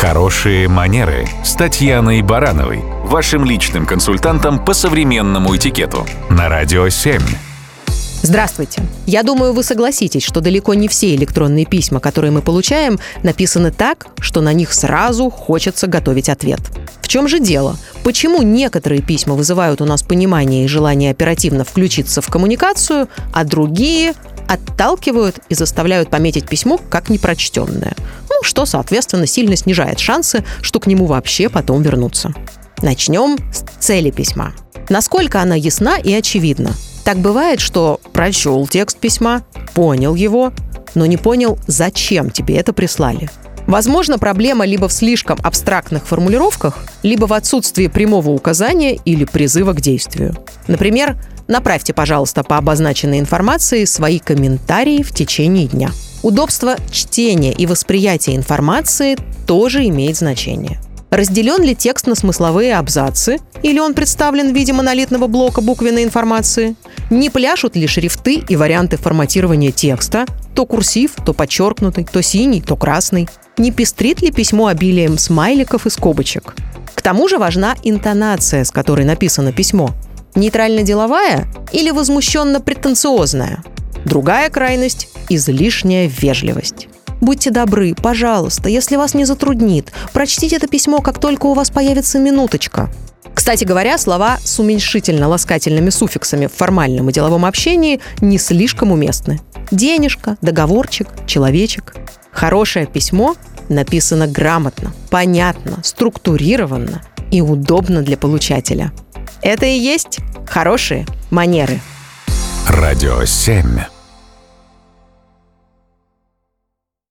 Хорошие манеры с Татьяной Барановой, вашим личным консультантом по современному этикету на Радио 7. Здравствуйте. Я думаю, вы согласитесь, что далеко не все электронные письма, которые мы получаем, написаны так, что на них сразу хочется готовить ответ. В чем же дело? Почему некоторые письма вызывают у нас понимание и желание оперативно включиться в коммуникацию, а другие отталкивают и заставляют пометить письмо как непрочтенное? Что, соответственно, сильно снижает шансы, что к нему вообще потом вернутся. Начнем с цели письма. Насколько она ясна и очевидна? Так бывает, что прочел текст письма, понял его, но не понял, зачем тебе это прислали. Возможно, проблема либо в слишком абстрактных формулировках, либо в отсутствии прямого указания или призыва к действию. Например, направьте, пожалуйста, по обозначенной информации свои комментарии в течение дня. Удобство чтения и восприятия информации тоже имеет значение. Разделен ли текст на смысловые абзацы, или он представлен в виде монолитного блока буквенной информации? Не пляшут ли шрифты и варианты форматирования текста? То курсив, то подчеркнутый, то синий, то красный. Не пестрит ли письмо обилием смайликов и скобочек? К тому же важна интонация, с которой написано письмо. Нейтрально-деловая или возмущенно-претенциозная? Другая крайность – излишняя вежливость. Будьте добры, пожалуйста, если вас не затруднит, прочтите это письмо, как только у вас появится минуточка. Кстати говоря, слова с уменьшительно-ласкательными суффиксами в формальном и деловом общении не слишком уместны. Денежка, договорчик, человечек. Хорошее письмо написано грамотно, понятно, структурированно и удобно для получателя. Это и есть хорошие манеры. Радио 7.